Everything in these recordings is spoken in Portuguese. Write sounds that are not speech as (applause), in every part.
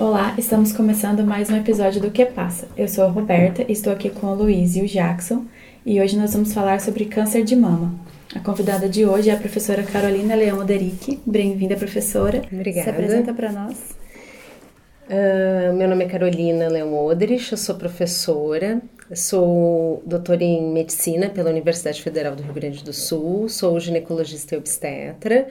Olá, estamos começando mais um episódio do Que Passa. Eu sou a Roberta, estou aqui com o Luiz e o Jackson e hoje nós vamos falar sobre câncer de mama. A convidada de hoje é a professora Carolina Leão Oderic. Bem-vinda, professora. Obrigada. Se apresenta para nós. Uh, meu nome é Carolina Leão Oderich, eu sou professora, sou doutora em medicina pela Universidade Federal do Rio Grande do Sul, sou ginecologista e obstetra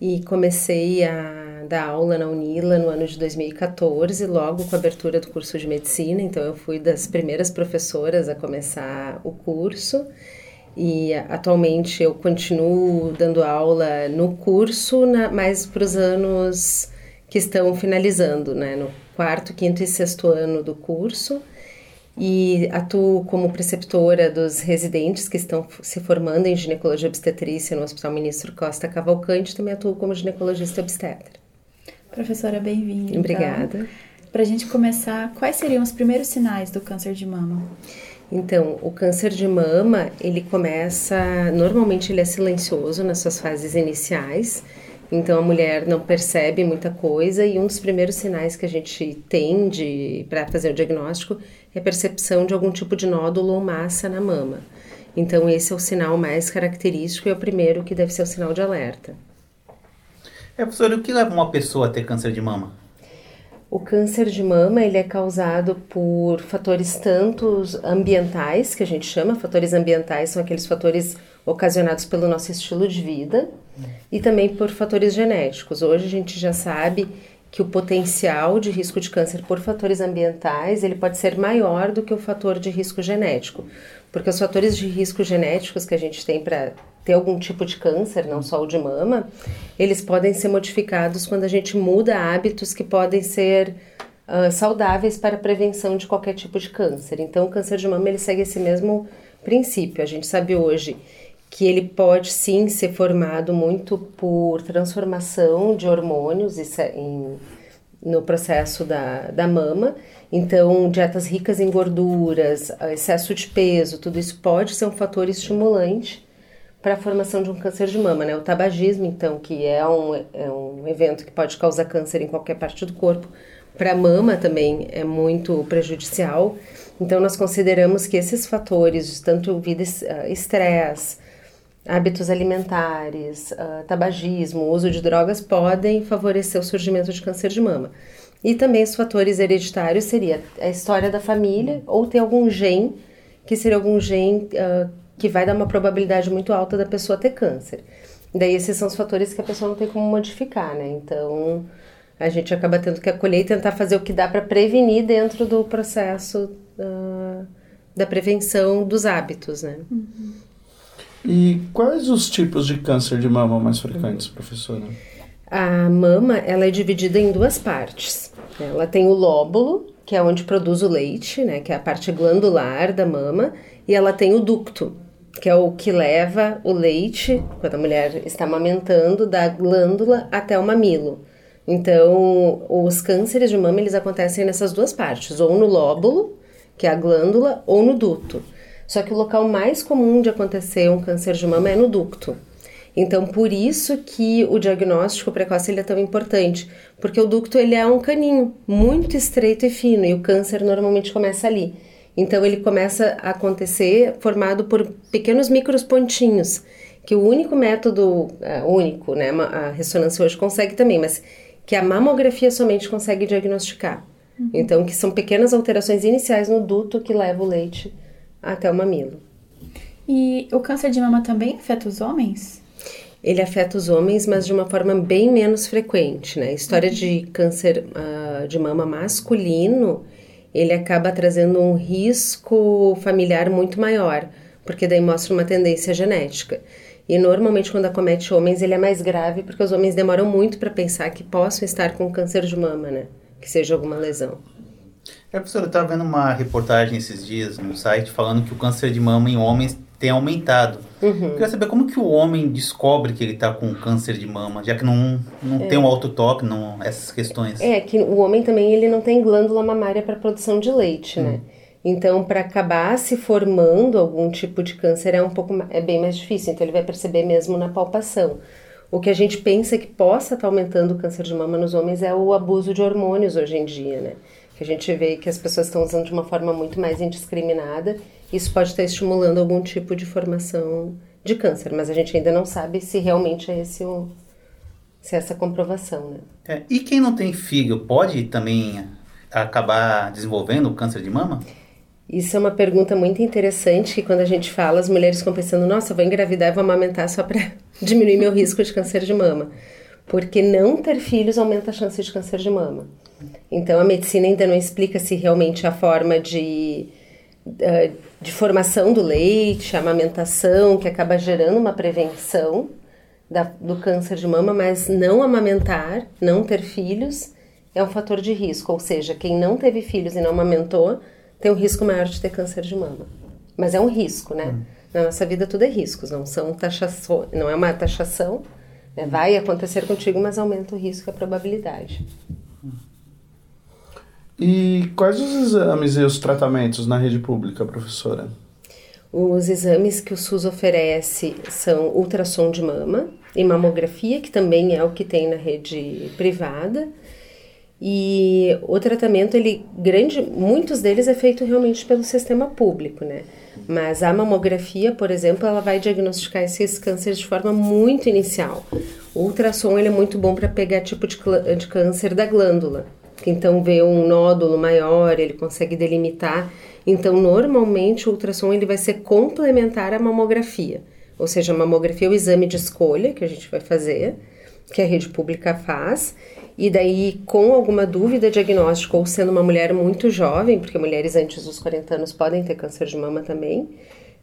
e comecei a dar aula na Unila no ano de 2014, logo com a abertura do curso de medicina. Então, eu fui das primeiras professoras a começar o curso. E atualmente eu continuo dando aula no curso, na, mais para os anos que estão finalizando, né, no quarto, quinto e sexto ano do curso e atuo como preceptora dos residentes que estão se formando em ginecologia obstetrícia no Hospital Ministro Costa Cavalcante, também atuo como ginecologista obstetra. Professora, bem-vinda. Obrigada. Para a gente começar, quais seriam os primeiros sinais do câncer de mama? Então, o câncer de mama, ele começa, normalmente ele é silencioso nas suas fases iniciais, então a mulher não percebe muita coisa e um dos primeiros sinais que a gente tem para fazer o diagnóstico é a percepção de algum tipo de nódulo ou massa na mama. Então esse é o sinal mais característico e é o primeiro que deve ser o sinal de alerta. É, professora, o que leva uma pessoa a ter câncer de mama? O câncer de mama ele é causado por fatores tantos ambientais, que a gente chama, fatores ambientais são aqueles fatores ocasionados pelo nosso estilo de vida, e também por fatores genéticos. Hoje a gente já sabe que o potencial de risco de câncer por fatores ambientais ele pode ser maior do que o fator de risco genético, porque os fatores de risco genéticos que a gente tem para ter algum tipo de câncer, não só o de mama, eles podem ser modificados quando a gente muda hábitos que podem ser uh, saudáveis para a prevenção de qualquer tipo de câncer. Então, o câncer de mama ele segue esse mesmo princípio. A gente sabe hoje que ele pode sim ser formado muito por transformação de hormônios em, no processo da, da mama. Então, dietas ricas em gorduras, excesso de peso, tudo isso pode ser um fator estimulante para a formação de um câncer de mama, né? O tabagismo, então, que é um, é um evento que pode causar câncer em qualquer parte do corpo, para a mama também é muito prejudicial. Então, nós consideramos que esses fatores, tanto vida, estresse, hábitos alimentares, uh, tabagismo, uso de drogas podem favorecer o surgimento de câncer de mama. E também os fatores hereditários seria a história da família ou ter algum gene que seria algum gene uh, que vai dar uma probabilidade muito alta da pessoa ter câncer. Daí esses são os fatores que a pessoa não tem como modificar, né? Então a gente acaba tendo que acolher e tentar fazer o que dá para prevenir dentro do processo uh, da prevenção dos hábitos, né? Uhum. E quais os tipos de câncer de mama mais frequentes, professora? A mama ela é dividida em duas partes. Ela tem o lóbulo, que é onde produz o leite, né, que é a parte glandular da mama, e ela tem o ducto, que é o que leva o leite, quando a mulher está amamentando, da glândula até o mamilo. Então, os cânceres de mama eles acontecem nessas duas partes, ou no lóbulo, que é a glândula, ou no ducto. Só que o local mais comum de acontecer um câncer de mama é no ducto. Então, por isso que o diagnóstico precoce ele é tão importante, porque o ducto ele é um caninho muito estreito e fino e o câncer normalmente começa ali. Então, ele começa a acontecer formado por pequenos micros pontinhos, que o único método, uh, único, né, a ressonância hoje consegue também, mas que a mamografia somente consegue diagnosticar. Uhum. Então, que são pequenas alterações iniciais no duto que leva o leite até o mamilo. E o câncer de mama também afeta os homens? Ele afeta os homens, mas de uma forma bem menos frequente, né? A história de câncer uh, de mama masculino, ele acaba trazendo um risco familiar muito maior, porque daí mostra uma tendência genética. E normalmente quando acomete homens, ele é mais grave, porque os homens demoram muito para pensar que possam estar com câncer de mama, né? Que seja alguma lesão. É, professora, eu estava vendo uma reportagem esses dias no site falando que o câncer de mama em homens tem aumentado. Uhum. Queria saber como que o homem descobre que ele está com câncer de mama, já que não, não é. tem um autotoque, não, essas questões. É, que o homem também ele não tem glândula mamária para produção de leite, né? Hum. Então, para acabar se formando algum tipo de câncer é um pouco é bem mais difícil. Então, ele vai perceber mesmo na palpação. O que a gente pensa que possa estar aumentando o câncer de mama nos homens é o abuso de hormônios hoje em dia, né? Que a gente vê que as pessoas estão usando de uma forma muito mais indiscriminada. Isso pode estar estimulando algum tipo de formação de câncer, mas a gente ainda não sabe se realmente é esse o, se é essa comprovação, né? É, e quem não tem filho pode também acabar desenvolvendo câncer de mama? Isso é uma pergunta muito interessante que quando a gente fala, as mulheres ficam pensando, nossa, vou engravidar e vou amamentar só para (laughs) diminuir meu risco de câncer de mama. Porque não ter filhos aumenta a chance de câncer de mama. Então a medicina ainda não explica se realmente a forma de, eh, de formação do leite, a amamentação, que acaba gerando uma prevenção da, do câncer de mama, mas não amamentar, não ter filhos, é um fator de risco. Ou seja, quem não teve filhos e não amamentou tem um risco maior de ter câncer de mama. Mas é um risco, né? Hum. Na nossa vida tudo é riscos, não são taxação, não é uma taxação. Né? Vai acontecer contigo, mas aumenta o risco e a probabilidade. E quais os exames e os tratamentos na rede pública, professora? Os exames que o SUS oferece são ultrassom de mama e mamografia, que também é o que tem na rede privada. E o tratamento, ele grande, muitos deles é feito realmente pelo sistema público, né? Mas a mamografia, por exemplo, ela vai diagnosticar esses cânceres de forma muito inicial. O ultrassom ele é muito bom para pegar tipo de, de câncer da glândula. Então vê um nódulo maior, ele consegue delimitar. Então normalmente o ultrassom ele vai ser complementar à mamografia. Ou seja, a mamografia é o exame de escolha que a gente vai fazer, que a rede pública faz e daí, com alguma dúvida diagnóstica ou sendo uma mulher muito jovem, porque mulheres antes dos 40 anos podem ter câncer de mama também,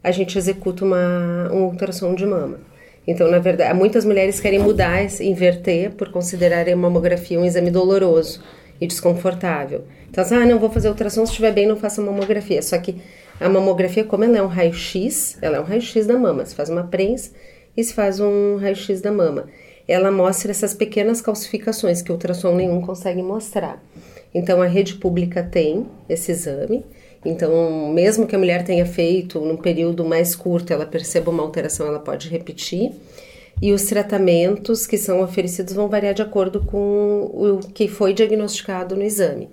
a gente executa uma, um ultrassom de mama. Então, na verdade, muitas mulheres querem mudar, inverter, por considerarem a mamografia um exame doloroso e desconfortável. Então, assim, ah, não vou fazer ultrassom, se estiver bem, não faça mamografia. Só que a mamografia, como ela é um raio-x, ela é um raio-x da mama. Se faz uma prensa e se faz um raio-x da mama ela mostra essas pequenas calcificações que ultrassom nenhum consegue mostrar. Então a rede pública tem esse exame. Então, mesmo que a mulher tenha feito num período mais curto, ela perceba uma alteração, ela pode repetir. E os tratamentos que são oferecidos vão variar de acordo com o que foi diagnosticado no exame.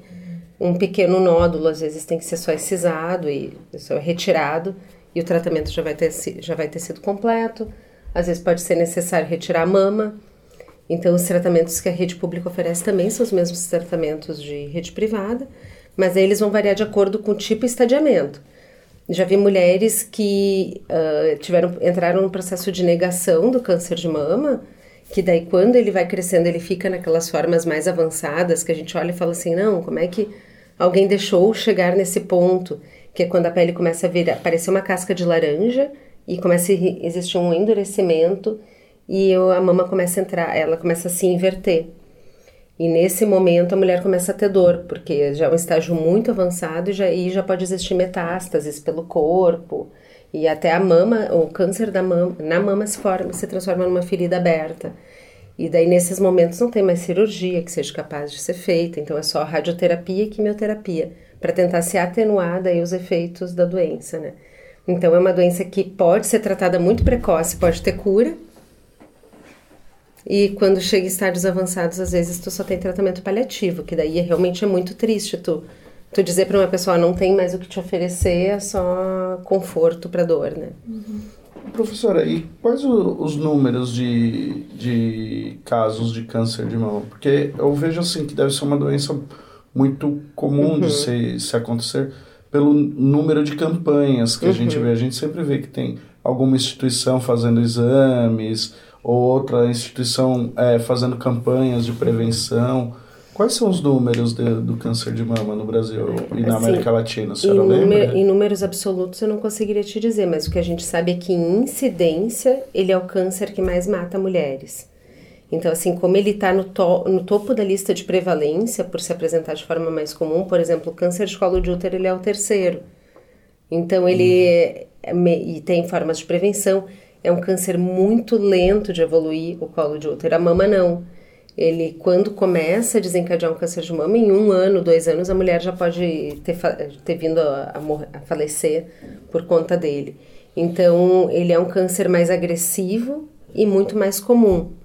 Um pequeno nódulo, às vezes, tem que ser só excisado e só retirado, e o tratamento já vai ter, já vai ter sido completo. Às vezes pode ser necessário retirar a mama. Então, os tratamentos que a rede pública oferece também são os mesmos tratamentos de rede privada, mas aí eles vão variar de acordo com o tipo e estadiamento. Já vi mulheres que uh, tiveram, entraram no processo de negação do câncer de mama, que daí quando ele vai crescendo, ele fica naquelas formas mais avançadas, que a gente olha e fala assim, não, como é que alguém deixou chegar nesse ponto? Que é quando a pele começa a vir, aparecer uma casca de laranja, e começa a existir um endurecimento e a mama começa a entrar, ela começa a se inverter. E nesse momento a mulher começa a ter dor, porque já é um estágio muito avançado e já, e já pode existir metástases pelo corpo. E até a mama, o câncer da mama, na mama se forma, se transforma numa ferida aberta. E daí nesses momentos não tem mais cirurgia que seja capaz de ser feita, então é só radioterapia e quimioterapia para tentar se atenuar daí os efeitos da doença, né? Então, é uma doença que pode ser tratada muito precoce, pode ter cura. E quando chega em estádios avançados, às vezes tu só tem tratamento paliativo, que daí realmente é muito triste tu, tu dizer para uma pessoa não tem mais o que te oferecer, é só conforto para dor, né? Uhum. Professora, e quais os números de, de casos de câncer de mama? Porque eu vejo assim que deve ser uma doença muito comum uhum. de se, se acontecer pelo número de campanhas que uhum. a gente uhum. vê. A gente sempre vê que tem alguma instituição fazendo exames ou outra instituição é, fazendo campanhas de prevenção. Quais são os números de, do câncer de mama no Brasil e na assim, América Latina? Senhora em lembra? Número, em números absolutos eu não conseguiria te dizer, mas o que a gente sabe é que em incidência ele é o câncer que mais mata mulheres. Então, assim, como ele está no, to no topo da lista de prevalência, por se apresentar de forma mais comum, por exemplo, o câncer de colo de útero ele é o terceiro. Então, ele uhum. e tem formas de prevenção. É um câncer muito lento de evoluir o colo de útero. A mama não. Ele, quando começa a desencadear um câncer de mama, em um ano, dois anos, a mulher já pode ter, ter vindo a, a, a falecer por conta dele. Então, ele é um câncer mais agressivo e muito mais comum.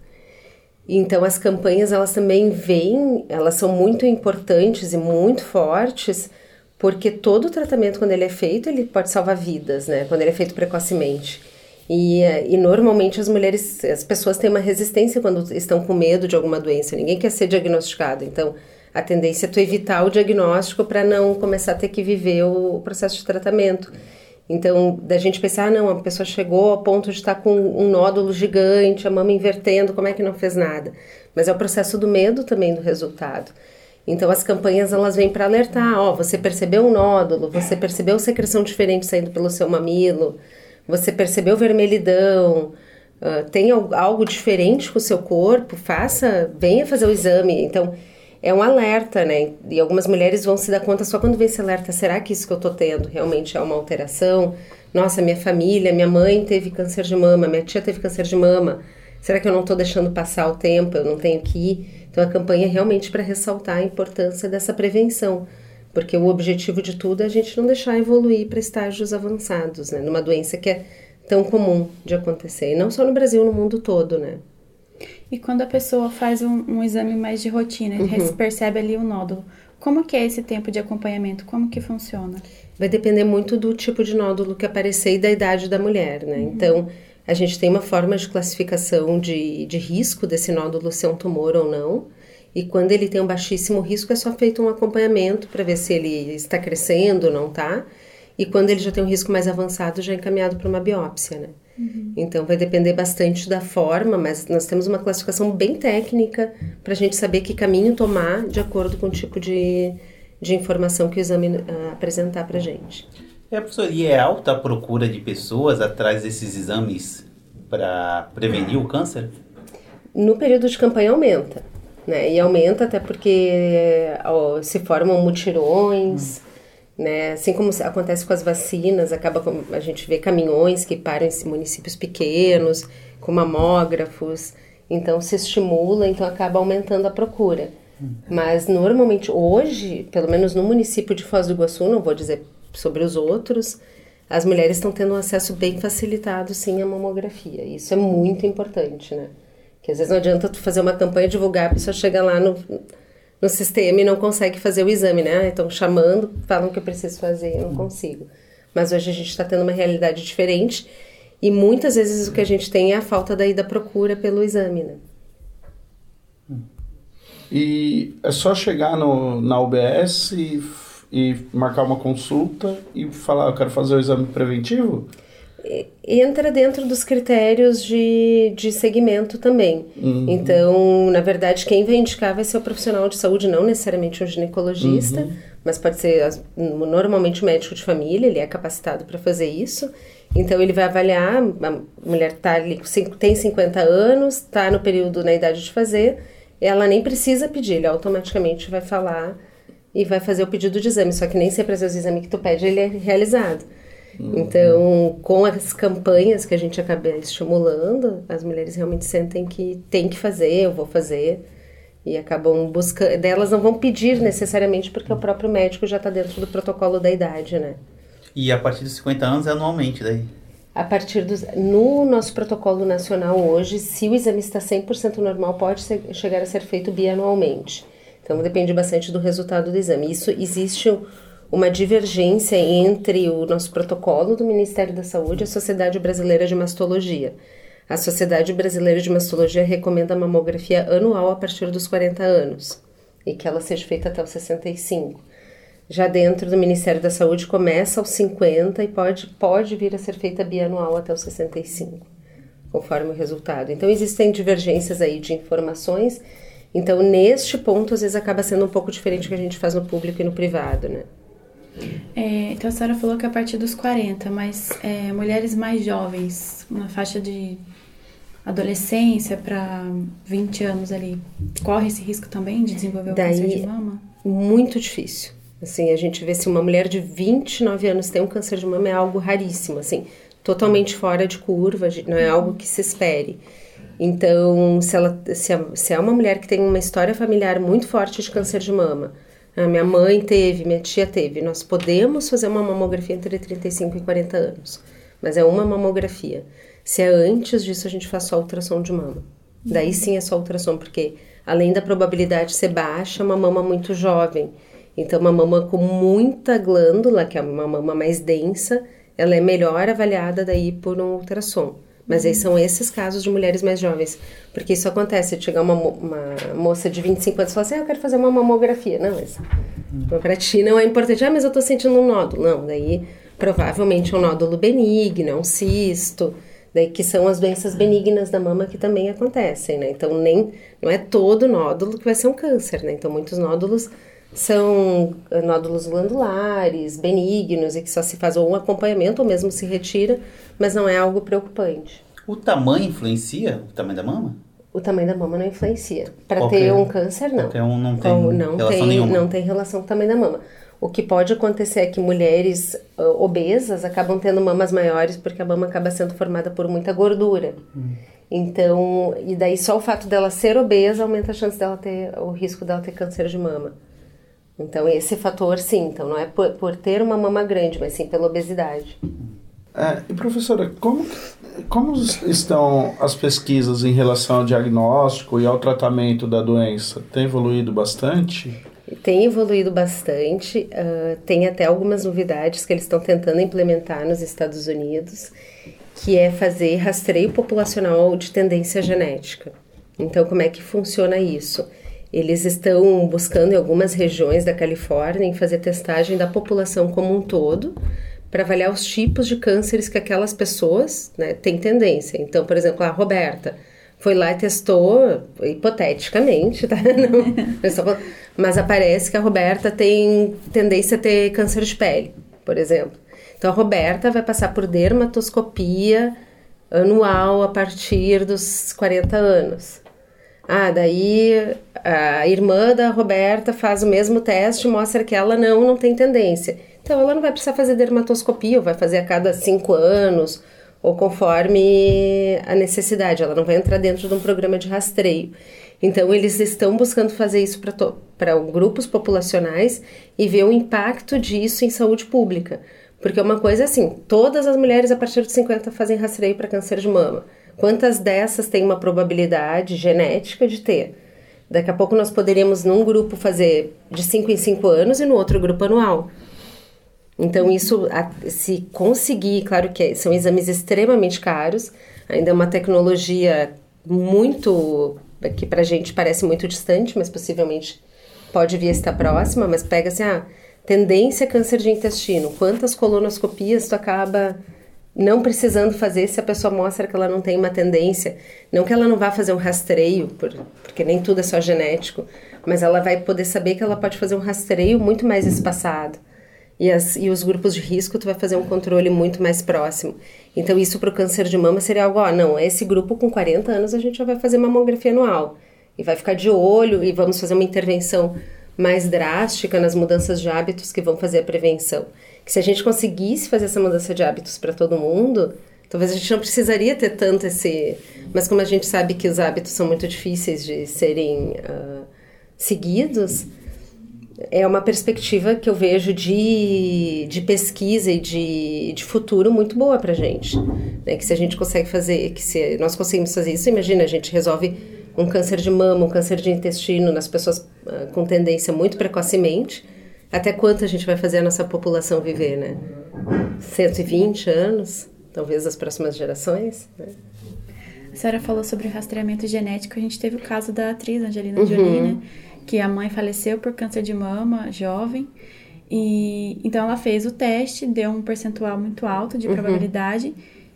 Então as campanhas elas também vêm, elas são muito importantes e muito fortes, porque todo o tratamento quando ele é feito, ele pode salvar vidas, né? Quando ele é feito precocemente. E, e normalmente as mulheres, as pessoas têm uma resistência quando estão com medo de alguma doença. Ninguém quer ser diagnosticado. Então, a tendência é tu evitar o diagnóstico para não começar a ter que viver o processo de tratamento. Então, da gente pensar, ah, não, a pessoa chegou ao ponto de estar com um nódulo gigante, a mama invertendo, como é que não fez nada? Mas é o processo do medo também do resultado. Então, as campanhas elas vêm para alertar, ó, você percebeu um nódulo, você percebeu secreção diferente saindo pelo seu mamilo, você percebeu vermelhidão, uh, tem algo diferente com o seu corpo, faça, venha fazer o exame. Então, é um alerta, né? E algumas mulheres vão se dar conta só quando vem esse alerta: será que isso que eu tô tendo realmente é uma alteração? Nossa, minha família, minha mãe teve câncer de mama, minha tia teve câncer de mama. Será que eu não estou deixando passar o tempo? Eu não tenho que ir? Então a campanha é realmente para ressaltar a importância dessa prevenção, porque o objetivo de tudo é a gente não deixar evoluir para estágios avançados, né? Numa doença que é tão comum de acontecer, e não só no Brasil, no mundo todo, né? E quando a pessoa faz um, um exame mais de rotina, uhum. percebe ali o nódulo, como que é esse tempo de acompanhamento? Como que funciona? Vai depender muito do tipo de nódulo que aparecer e da idade da mulher, né? Uhum. Então, a gente tem uma forma de classificação de, de risco desse nódulo ser um tumor ou não. E quando ele tem um baixíssimo risco, é só feito um acompanhamento para ver se ele está crescendo ou não está. E quando ele já tem um risco mais avançado, já é encaminhado para uma biópsia, né? Uhum. Então vai depender bastante da forma, mas nós temos uma classificação bem técnica para a gente saber que caminho tomar de acordo com o tipo de, de informação que o exame uh, apresentar para a gente. É, professor, e é alta a procura de pessoas atrás desses exames para prevenir o câncer? No período de campanha aumenta, né? E aumenta até porque ó, se formam mutirões. Hum né? Assim como acontece com as vacinas, acaba com, a gente vê caminhões que param em municípios pequenos, com mamógrafos, então se estimula, então acaba aumentando a procura. Mas normalmente hoje, pelo menos no município de Foz do Iguaçu, não vou dizer sobre os outros, as mulheres estão tendo um acesso bem facilitado sim à mamografia. Isso é muito importante, né? Que às vezes não adianta tu fazer uma campanha divulgar, a pessoa chega lá no no sistema e não consegue fazer o exame, né? Estão chamando, falam que eu preciso fazer, eu não consigo. Mas hoje a gente está tendo uma realidade diferente e muitas vezes o que a gente tem é a falta daí da procura pelo exame, né? E é só chegar no, na UBS e, e marcar uma consulta e falar, eu quero fazer o exame preventivo? Entra dentro dos critérios de, de segmento também. Uhum. Então, na verdade, quem vai indicar vai ser o profissional de saúde, não necessariamente um ginecologista, uhum. mas pode ser normalmente o médico de família, ele é capacitado para fazer isso. Então, ele vai avaliar, a mulher tá ali, tem 50 anos, está no período, na idade de fazer, ela nem precisa pedir, ele automaticamente vai falar e vai fazer o pedido de exame, só que nem sempre às vezes o exame que tu pede ele é realizado. Uhum. Então, com as campanhas que a gente acaba estimulando, as mulheres realmente sentem que tem que fazer, eu vou fazer, e acabam buscando. Delas não vão pedir necessariamente, porque o próprio médico já está dentro do protocolo da idade, né? E a partir dos 50 anos é anualmente daí? A partir dos. No nosso protocolo nacional hoje, se o exame está 100% normal, pode ser, chegar a ser feito bianualmente. Então depende bastante do resultado do exame. Isso existe uma divergência entre o nosso protocolo do Ministério da Saúde e a Sociedade Brasileira de Mastologia. A Sociedade Brasileira de Mastologia recomenda a mamografia anual a partir dos 40 anos e que ela seja feita até os 65. Já dentro do Ministério da Saúde começa aos 50 e pode, pode vir a ser feita bianual até os 65, conforme o resultado. Então existem divergências aí de informações. Então, neste ponto, às vezes acaba sendo um pouco diferente do que a gente faz no público e no privado, né? É, então a senhora falou que a partir dos 40, mas é, mulheres mais jovens, na faixa de adolescência para 20 anos ali, corre esse risco também de desenvolver o Daí, câncer de mama? Muito difícil. Assim, a gente vê se uma mulher de 29 anos tem um câncer de mama é algo raríssimo, assim, totalmente fora de curva, não é algo que se espere. Então, se, ela, se, é, se é uma mulher que tem uma história familiar muito forte de câncer de mama, a minha mãe teve, minha tia teve. Nós podemos fazer uma mamografia entre 35 e 40 anos, mas é uma mamografia. Se é antes disso, a gente faz só ultrassom de mama. Daí sim é só ultrassom, porque além da probabilidade ser baixa, é uma mama muito jovem. Então, uma mama com muita glândula, que é uma mama mais densa, ela é melhor avaliada daí por um ultrassom. Mas aí são esses casos de mulheres mais jovens. Porque isso acontece, chegar uma, uma moça de 25 anos e falar assim, ah, eu quero fazer uma mamografia. Não, mas pra ti não é importante. Ah, mas eu tô sentindo um nódulo. Não, daí provavelmente é um nódulo benigno, é um cisto. Daí que são as doenças benignas da mama que também acontecem, né? Então nem, não é todo nódulo que vai ser um câncer, né? Então muitos nódulos são nódulos glandulares, benignos e que só se faz ou um acompanhamento ou mesmo se retira, mas não é algo preocupante. O tamanho influencia o tamanho da mama? O tamanho da mama não influencia. Para ter um câncer, não. Qualquer um não tem Então, não relação tem, nenhuma. Não tem relação com o tamanho da mama. O que pode acontecer é que mulheres uh, obesas acabam tendo mamas maiores porque a mama acaba sendo formada por muita gordura. Então, e daí só o fato dela ser obesa aumenta a chance dela ter, o risco dela ter câncer de mama. Então, esse fator, sim. Então, não é por, por ter uma mama grande, mas sim pela obesidade. É, e professora, como, como estão as pesquisas em relação ao diagnóstico e ao tratamento da doença? Tem evoluído bastante? Tem evoluído bastante, ah, tem até algumas novidades que eles estão tentando implementar nos Estados Unidos, que é fazer rastreio populacional de tendência genética. Então, como é que funciona isso? Eles estão buscando em algumas regiões da Califórnia em fazer testagem da população como um todo para avaliar os tipos de cânceres que aquelas pessoas né, têm tendência. Então, por exemplo, a Roberta foi lá e testou, hipoteticamente, tá? (laughs) Não, mas aparece que a Roberta tem tendência a ter câncer de pele, por exemplo. Então, a Roberta vai passar por dermatoscopia anual a partir dos 40 anos. Ah, daí a irmã da Roberta faz o mesmo teste e mostra que ela não, não tem tendência. Então ela não vai precisar fazer dermatoscopia, ou vai fazer a cada cinco anos, ou conforme a necessidade. Ela não vai entrar dentro de um programa de rastreio. Então eles estão buscando fazer isso para grupos populacionais e ver o impacto disso em saúde pública. Porque uma coisa é assim, todas as mulheres a partir de 50 fazem rastreio para câncer de mama. Quantas dessas têm uma probabilidade genética de ter? Daqui a pouco nós poderíamos num grupo fazer de 5 em 5 anos e no outro grupo anual. Então isso, a- se conseguir, claro que são exames extremamente caros, ainda é uma tecnologia muito, que pra gente parece muito distante, mas possivelmente pode vir a estar próxima, mas pega assim, ah, tendência a câncer de intestino, quantas colonoscopias tu acaba não precisando fazer se a pessoa mostra que ela não tem uma tendência. Não que ela não vá fazer um rastreio, por- porque nem tudo é só genético, mas ela vai poder saber que ela pode fazer um rastreio muito mais espaçado. E, as, e os grupos de risco, tu vai fazer um controle muito mais próximo. Então, isso para o câncer de mama seria algo, ó, não, esse grupo com 40 anos a gente já vai fazer mamografia anual. E vai ficar de olho e vamos fazer uma intervenção mais drástica nas mudanças de hábitos que vão fazer a prevenção. Que se a gente conseguisse fazer essa mudança de hábitos para todo mundo, talvez a gente não precisaria ter tanto esse. Mas como a gente sabe que os hábitos são muito difíceis de serem ah, seguidos, é uma perspectiva que eu vejo de, de pesquisa e de, de futuro muito boa pra gente. Né? Que se a gente consegue fazer, que se nós conseguimos fazer isso, imagina, a gente resolve um câncer de mama, um câncer de intestino nas pessoas ah, com tendência muito precocemente. Até quanto a gente vai fazer a nossa população viver, né? 120 anos, talvez as próximas gerações. Né? A senhora falou sobre o rastreamento genético. A gente teve o caso da atriz Angelina Uhum. Jolie, né? Que a mãe faleceu por câncer de mama, jovem. E então ela fez o teste, deu um percentual muito alto Uhum. de probabilidade.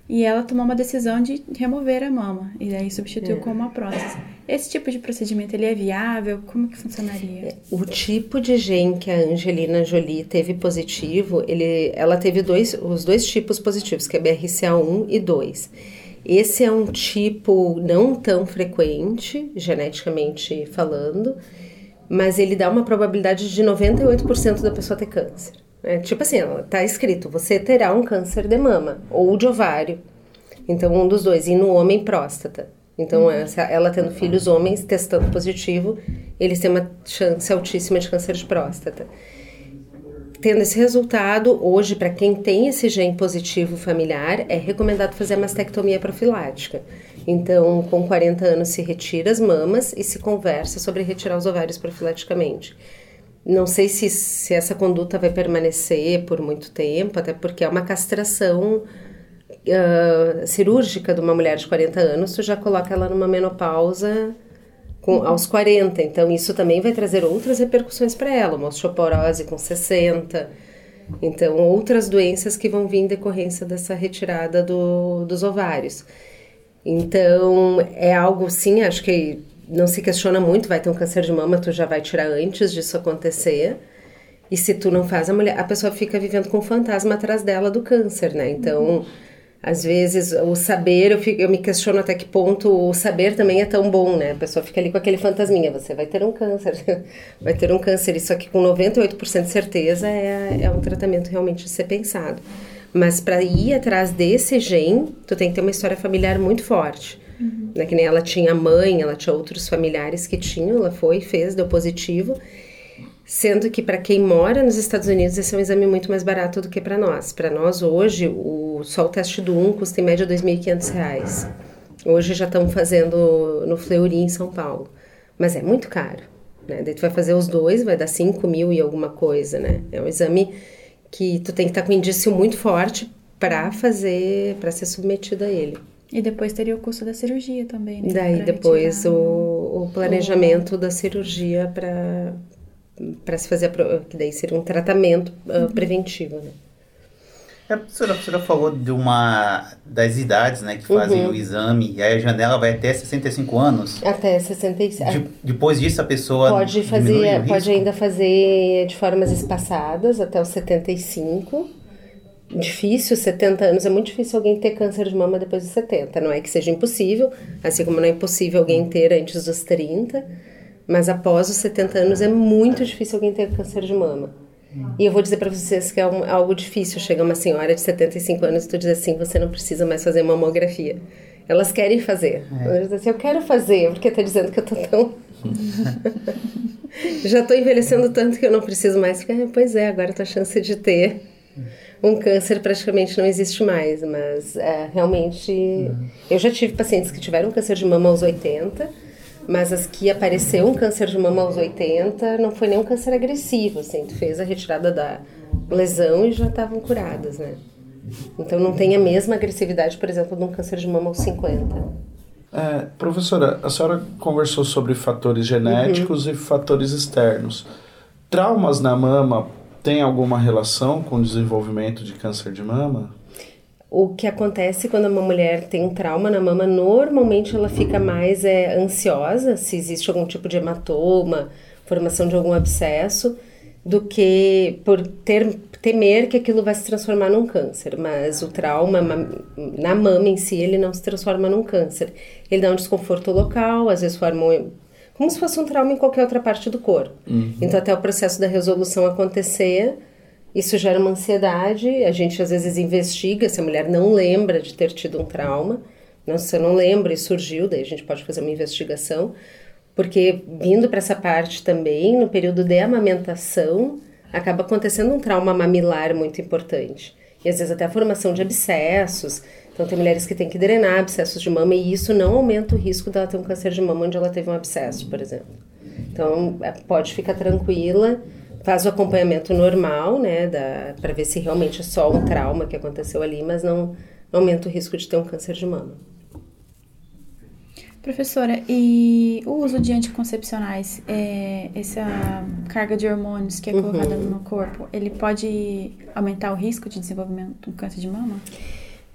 E ela tomou uma decisão de remover a mama. E daí substituiu É. com uma prótese. Esse tipo de procedimento, ele é viável? Como que funcionaria? O tipo de gene que a Angelina Jolie teve positivo, ele, ela teve dois, os dois tipos positivos, que é BRCA1 e 2. Esse é um tipo não tão frequente, geneticamente falando, mas ele dá uma probabilidade de 98% da pessoa ter câncer. né? tipo assim, tá escrito, você terá um câncer de mama ou de ovário. Então, um dos dois. E no homem, próstata. Então, essa- ela tendo filhos homens, testando positivo, eles têm uma chance altíssima de câncer de próstata. Tendo esse resultado, hoje, para quem tem esse gene positivo familiar, é recomendado fazer a mastectomia profilática. Então, com 40 anos se retira as mamas e se conversa sobre retirar os ovários profilaticamente. Não sei se, se essa conduta vai permanecer por muito tempo, até porque é uma castração uh, cirúrgica de uma mulher de 40 anos, tu já coloca ela numa menopausa com, aos 40. Então, isso também vai trazer outras repercussões para ela, uma osteoporose com 60. Então, outras doenças que vão vir em decorrência dessa retirada do, dos ovários. Então, é algo, sim, acho que não se questiona muito, vai ter um câncer de mama, tu já vai tirar antes disso acontecer. E se tu não faz, a mulher, a pessoa fica vivendo com um fantasma atrás dela do câncer, né? Então, uhum. às vezes, o saber, eu, fico, eu me questiono até que ponto o saber também é tão bom, né? A pessoa fica ali com aquele fantasminha, você vai ter um câncer, (laughs) vai ter um câncer. Isso aqui com 98% de certeza é, é um tratamento realmente a ser pensado. Mas para ir atrás desse gene, tu tem que ter uma história familiar muito forte. Uhum. Né? Que nem ela tinha mãe, ela tinha outros familiares que tinham, ela foi, fez, deu positivo. Sendo que para quem mora nos Estados Unidos esse é um exame muito mais barato do que para nós. Para nós hoje, o, só o teste do 1 custa em média R$ 2.500. Hoje já estão fazendo no Fleury em São Paulo. Mas é muito caro. Né? Daí tu vai fazer os dois, vai dar 5 mil e alguma coisa, né? É um exame que tu tem que estar com um indício muito forte para fazer, para ser submetido a ele. E depois teria o custo da cirurgia também, né? Daí depois o, o, planejamento o... da cirurgia para para se fazer, que daí seria um tratamento uh, preventivo, né? É, a professora, a professora falou de uma das idades, né, que fazem uhum. o exame, e aí a janela vai até 65 anos. Até 65. De, depois disso a pessoa pode fazer, pode ainda fazer de formas espaçadas até os 75. Difícil, 70 anos é muito difícil alguém ter câncer de mama depois dos 70. Não é que seja impossível, assim como não é impossível alguém ter antes dos 30, mas após os 70 anos é muito difícil alguém ter câncer de mama. E eu vou dizer para vocês que é um, algo difícil. Chega uma senhora de 75 anos e tu diz assim: você não precisa mais fazer mamografia. Elas querem fazer. É. Elas dizem assim: eu quero fazer, porque tá dizendo que eu tô tão. (laughs) Já tô envelhecendo tanto que eu não preciso mais. Porque, pois é, agora a tua chance de ter um câncer praticamente não existe mais. Mas é, realmente. Uhum. Eu já tive pacientes que tiveram câncer de mama aos 80 mas as que apareceu um câncer de mama aos 80 não foi nem um câncer agressivo, assim, tu fez a retirada da lesão e já estavam curadas, né? Então não tem a mesma agressividade, por exemplo, de um câncer de mama aos 50. É, professora, a senhora conversou sobre fatores genéticos uhum. e fatores externos. Traumas na mama têm alguma relação com o desenvolvimento de câncer de mama? O que acontece quando uma mulher tem um trauma na mama, normalmente ela fica mais é, ansiosa, se existe algum tipo de hematoma, formação de algum abscesso, do que por ter, temer que aquilo vai se transformar num câncer. Mas o trauma na mama em si, ele não se transforma num câncer. Ele dá um desconforto local, às vezes forma um, como se fosse um trauma em qualquer outra parte do corpo. Uhum. Então, até o processo da resolução acontecer isso gera uma ansiedade, a gente às vezes investiga se a mulher não lembra de ter tido um trauma. Não, se você não lembra e surgiu, daí a gente pode fazer uma investigação. Porque vindo para essa parte também, no período de amamentação, acaba acontecendo um trauma mamilar muito importante. E às vezes até a formação de abscessos. Então tem mulheres que têm que drenar abscessos de mama e isso não aumenta o risco dela ter um câncer de mama onde ela teve um abscesso, por exemplo. Então é, pode ficar tranquila faz o acompanhamento normal, né, para ver se realmente é só um trauma que aconteceu ali, mas não, não aumenta o risco de ter um câncer de mama. Professora, e o uso de anticoncepcionais, é, essa carga de hormônios que é colocada uhum. no corpo, ele pode aumentar o risco de desenvolvimento do câncer de mama?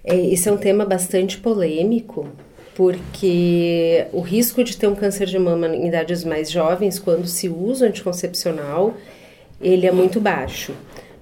É, esse é um tema bastante polêmico, porque o risco de ter um câncer de mama em idades mais jovens, quando se usa o anticoncepcional, ele é muito baixo.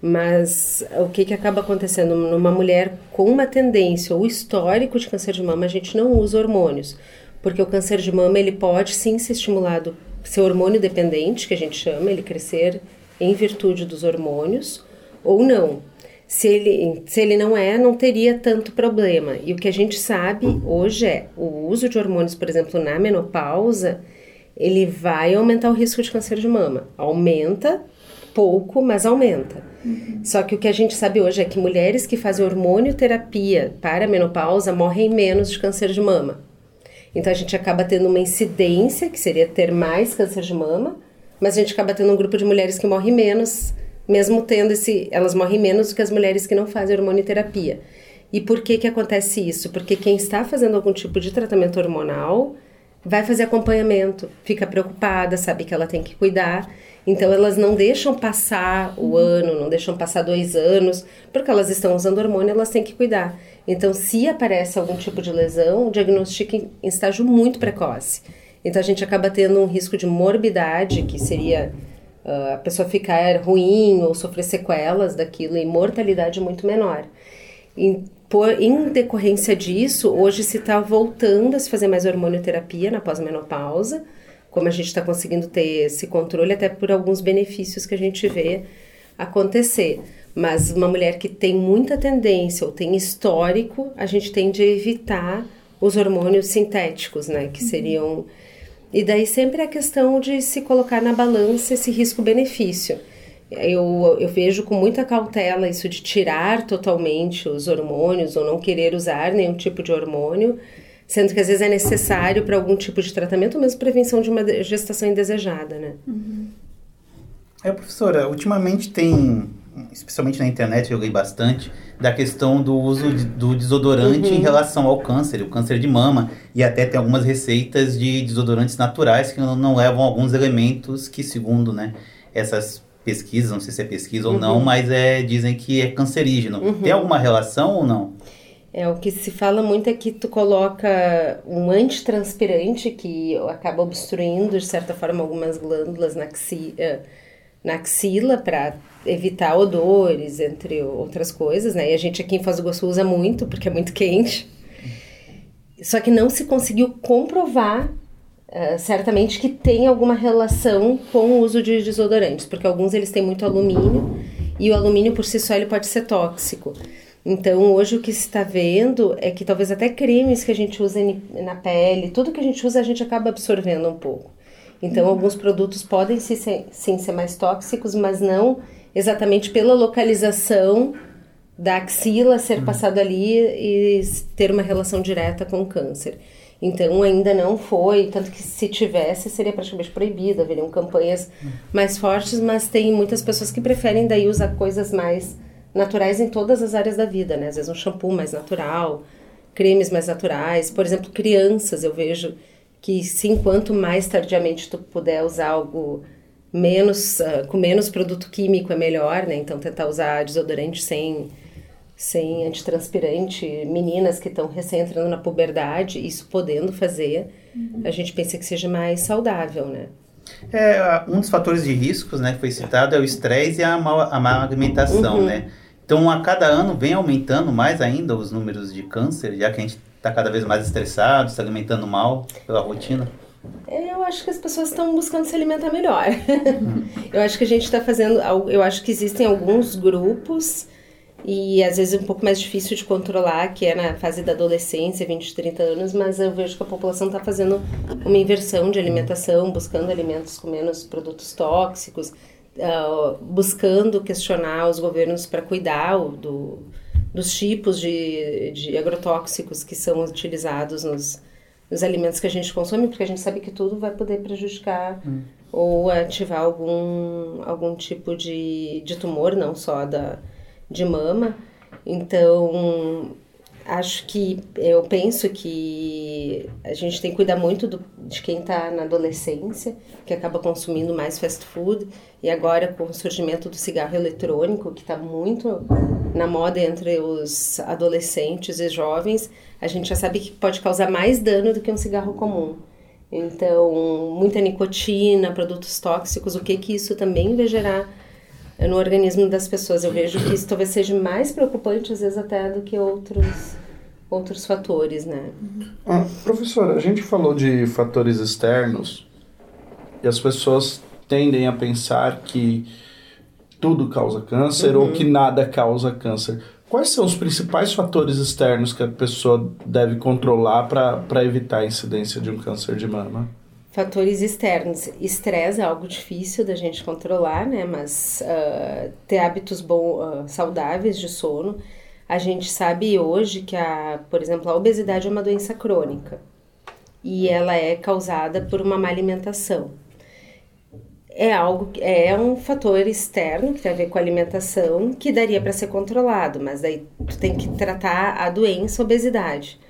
Mas o que, que acaba acontecendo? Numa mulher com uma tendência ou histórico de câncer de mama, a gente não usa hormônios. Porque o câncer de mama, ele pode sim ser estimulado, ser hormônio dependente, que a gente chama, ele crescer em virtude dos hormônios, ou não. Se ele, se ele não é, não teria tanto problema. E o que a gente sabe hoje é o uso de hormônios, por exemplo, na menopausa, ele vai aumentar o risco de câncer de mama. Aumenta pouco, mas aumenta. Uhum. Só que o que a gente sabe hoje é que mulheres que fazem hormonioterapia para a menopausa morrem menos de câncer de mama. Então a gente acaba tendo uma incidência, que seria ter mais câncer de mama, mas a gente acaba tendo um grupo de mulheres que morre menos, mesmo tendo esse. Elas morrem menos do que as mulheres que não fazem hormonioterapia. E por que que acontece isso? Porque quem está fazendo algum tipo de tratamento hormonal vai fazer acompanhamento, fica preocupada, sabe que ela tem que cuidar. Então elas não deixam passar o ano, não deixam passar dois anos, porque elas estão usando hormônio, elas têm que cuidar. Então, se aparece algum tipo de lesão, diagnostica em estágio muito precoce. Então a gente acaba tendo um risco de morbidade, que seria uh, a pessoa ficar ruim ou sofrer sequelas daquilo, e mortalidade muito menor. E, por, em decorrência disso, hoje se está voltando a se fazer mais hormonioterapia na pós-menopausa, como a gente está conseguindo ter esse controle, até por alguns benefícios que a gente vê acontecer. Mas uma mulher que tem muita tendência ou tem histórico, a gente tende a evitar os hormônios sintéticos, né? Que seriam. E daí sempre a questão de se colocar na balança esse risco-benefício. Eu, eu vejo com muita cautela isso de tirar totalmente os hormônios ou não querer usar nenhum tipo de hormônio, sendo que às vezes é necessário para algum tipo de tratamento ou mesmo prevenção de uma gestação indesejada, né? Uhum. É, professora, ultimamente tem, especialmente na internet eu li bastante, da questão do uso de, do desodorante uhum. em relação ao câncer, o câncer de mama, e até tem algumas receitas de desodorantes naturais que não, não levam alguns elementos que, segundo né, essas pesquisas, não sei se é pesquisa uhum. ou não, mas é, dizem que é cancerígeno. Uhum. Tem alguma relação ou não? É, o que se fala muito é que tu coloca um antitranspirante que acaba obstruindo, de certa forma, algumas glândulas na, axi, eh, na axila para evitar odores, entre outras coisas, né? E a gente aqui em Foz do Iguaçu usa muito, porque é muito quente. Só que não se conseguiu comprovar Uh, certamente que tem alguma relação com o uso de desodorantes, porque alguns eles têm muito alumínio e o alumínio por si só ele pode ser tóxico. Então hoje o que se está vendo é que talvez até cremes que a gente usa na pele, tudo que a gente usa a gente acaba absorvendo um pouco. Então uhum. alguns produtos podem sim, sim ser mais tóxicos, mas não exatamente pela localização da axila ser uhum. passado ali e ter uma relação direta com o câncer. Então ainda não foi, tanto que se tivesse seria praticamente proibido, haveriam campanhas mais fortes, mas tem muitas pessoas que preferem daí usar coisas mais naturais em todas as áreas da vida, né? Às vezes um shampoo mais natural, cremes mais naturais, por exemplo, crianças, eu vejo que sim, quanto mais tardiamente tu puder usar algo menos uh, com menos produto químico é melhor, né? Então tentar usar desodorante sem sem antitranspirante, meninas que estão recém entrando na puberdade, isso podendo fazer, uhum. a gente pensa que seja mais saudável, né? É, um dos fatores de riscos, né, que foi citado é o estresse e a má, a má alimentação, uhum. né? Então, a cada ano vem aumentando mais ainda os números de câncer, já que a gente está cada vez mais estressado, se alimentando mal pela rotina. É, eu acho que as pessoas estão buscando se alimentar melhor. (laughs) Eu acho que a gente está fazendo, eu acho que existem alguns grupos e às vezes é um pouco mais difícil de controlar, que é na fase da adolescência, 20, 30 anos, mas eu vejo que a população está fazendo uma inversão de alimentação, buscando alimentos com menos produtos tóxicos, uh, buscando questionar os governos para cuidar do, dos tipos de, de agrotóxicos que são utilizados nos, nos alimentos que a gente consome, porque a gente sabe que tudo vai poder prejudicar hum. ou ativar algum, algum tipo de, de tumor, não só da de mama. Então, acho que eu penso que a gente tem que cuidar muito do, de quem está na adolescência, que acaba consumindo mais fast food, e agora com o surgimento do cigarro eletrônico, que está muito na moda entre os adolescentes e jovens, a gente já sabe que pode causar mais dano do que um cigarro comum. Então, muita nicotina, produtos tóxicos, o que que isso também vai gerar no organismo das pessoas. Eu vejo que isso talvez seja mais preocupante, às vezes, até do que outros, outros fatores, né? Ah, professora, a gente falou de fatores externos e as pessoas tendem a pensar que tudo causa câncer uhum. ou que nada causa câncer. Quais são os principais fatores externos que a pessoa deve controlar para evitar a incidência de um câncer de mama? Fatores externos. Estresse é algo difícil da gente controlar, né? Mas uh, ter hábitos bom, uh, saudáveis de sono. A gente sabe hoje que, a, por exemplo, a obesidade é uma doença crônica. e ela é causada por uma má alimentação. É algo é um fator externo que tem a ver com a alimentação que daria para ser controlado, mas daí tu tem que tratar a doença, a obesidade,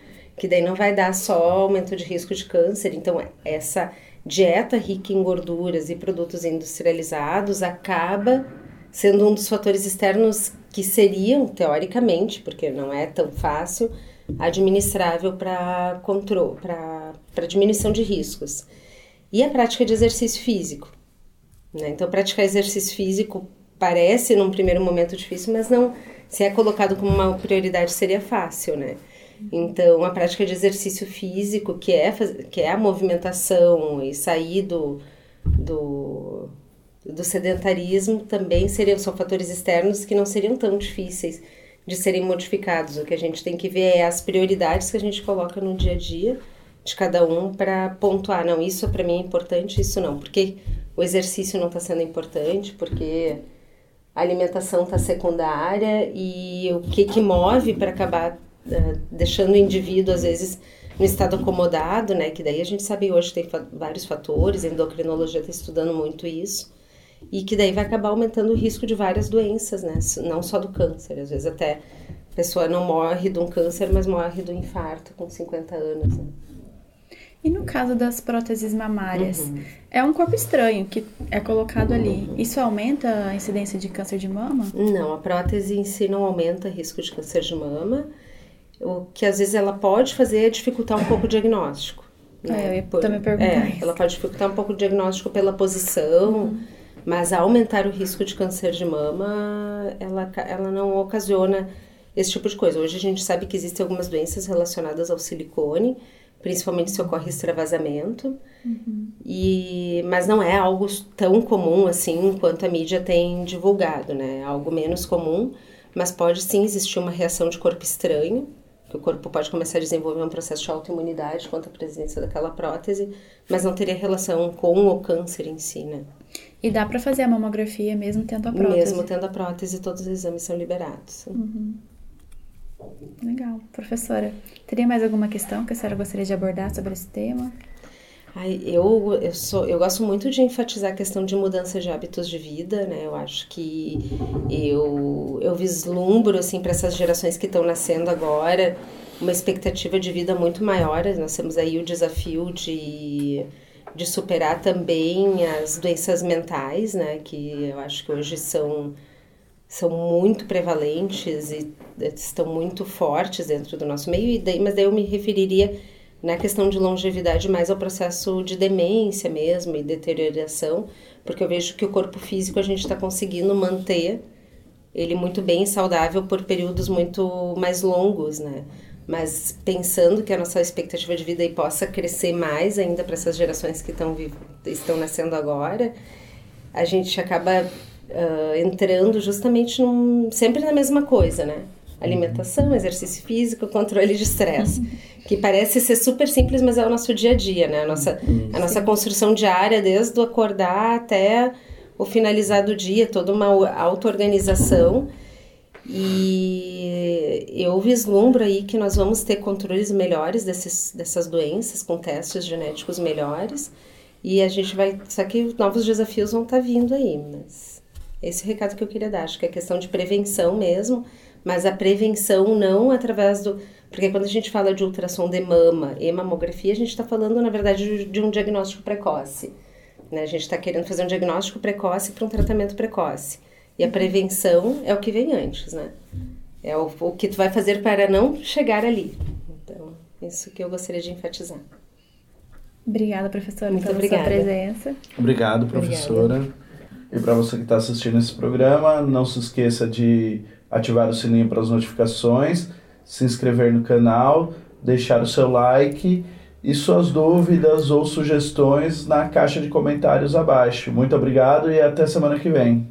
que daí não vai dar só aumento de risco de câncer. Então essa dieta rica em gorduras e produtos industrializados acaba sendo um dos fatores externos que seriam teoricamente, porque não é tão fácil, administrável para controle, para diminuição de riscos. E a prática de exercício físico. Né? Então, praticar exercício físico parece num primeiro momento difícil, mas não, se é colocado como uma prioridade, seria fácil, né? Então, a prática de exercício físico, que é, que é a movimentação e sair do, do, do sedentarismo, também seriam, são fatores externos que não seriam tão difíceis de serem modificados. O que a gente tem que ver é as prioridades que a gente coloca no dia a dia de cada um para pontuar, não, isso para mim é importante, isso não, porque o exercício não está sendo importante, porque a alimentação está secundária e o que que move para acabar uh, deixando o indivíduo às vezes no estado acomodado, né, que daí a gente sabe hoje tem vários fatores, a endocrinologia está estudando muito isso, e que daí vai acabar aumentando o risco de várias doenças, né? Não só do câncer, às vezes até a pessoa não morre de um câncer, mas morre do infarto com 50 anos. Né? E no caso das próteses mamárias, uhum. é um corpo estranho que é colocado ali. Isso aumenta a incidência de câncer de mama? Não, a prótese em si não aumenta o risco de câncer de mama. O que às vezes ela pode fazer é dificultar um pouco o diagnóstico. Né? É, eu também perguntar. É, ela pode dificultar um pouco o diagnóstico pela posição. Uhum mas aumentar o risco de câncer de mama, ela, ela não ocasiona esse tipo de coisa. Hoje a gente sabe que existem algumas doenças relacionadas ao silicone, principalmente se ocorre extravasamento, uhum. e, mas não é algo tão comum assim quanto a mídia tem divulgado, né? É algo menos comum, mas pode sim existir uma reação de corpo estranho, que o corpo pode começar a desenvolver um processo de autoimunidade contra a presença daquela prótese, mas não teria relação com o câncer em si, né? E dá para fazer a mamografia mesmo tendo a prótese? Mesmo tendo a prótese, todos os exames são liberados. Uhum. Legal. Professora, teria mais alguma questão que a senhora gostaria de abordar sobre esse tema? Ai, eu, eu, sou, eu gosto muito de enfatizar a questão de mudança de hábitos de vida, né? Eu acho que eu, eu vislumbro, assim, para essas gerações que estão nascendo agora, uma expectativa de vida muito maior. Nós temos aí o desafio de de superar também as doenças mentais, né, que eu acho que hoje são são muito prevalentes e estão muito fortes dentro do nosso meio, e daí, mas daí eu me referiria na questão de longevidade mais ao processo de demência mesmo e deterioração, porque eu vejo que o corpo físico a gente está conseguindo manter ele muito bem saudável por períodos muito mais longos, né? mas pensando que a nossa expectativa de vida possa crescer mais ainda para essas gerações que estão estão nascendo agora, a gente acaba uh, entrando justamente num, sempre na mesma coisa, né? Alimentação, exercício físico, controle de estresse, que parece ser super simples, mas é o nosso dia a dia, né? A nossa, a nossa construção diária, desde o acordar até o finalizar do dia, toda uma auto-organização e eu vislumbro aí que nós vamos ter controles melhores desses, dessas doenças, com testes genéticos melhores. E a gente vai. Só que novos desafios vão estar tá vindo aí. Mas esse é recado que eu queria dar. Acho que é questão de prevenção mesmo. Mas a prevenção não através do. Porque quando a gente fala de ultrassom de mama e mamografia, a gente está falando, na verdade, de um diagnóstico precoce. Né? A gente está querendo fazer um diagnóstico precoce para um tratamento precoce. E a prevenção é o que vem antes, né? É o, o que tu vai fazer para não chegar ali. Então, isso que eu gostaria de enfatizar. Obrigada, professora, Muito pela obrigada. sua presença. Obrigado, professora. Obrigada. E para você que está assistindo esse programa, não se esqueça de ativar o sininho para as notificações, se inscrever no canal, deixar o seu like e suas dúvidas ou sugestões na caixa de comentários abaixo. Muito obrigado e até semana que vem.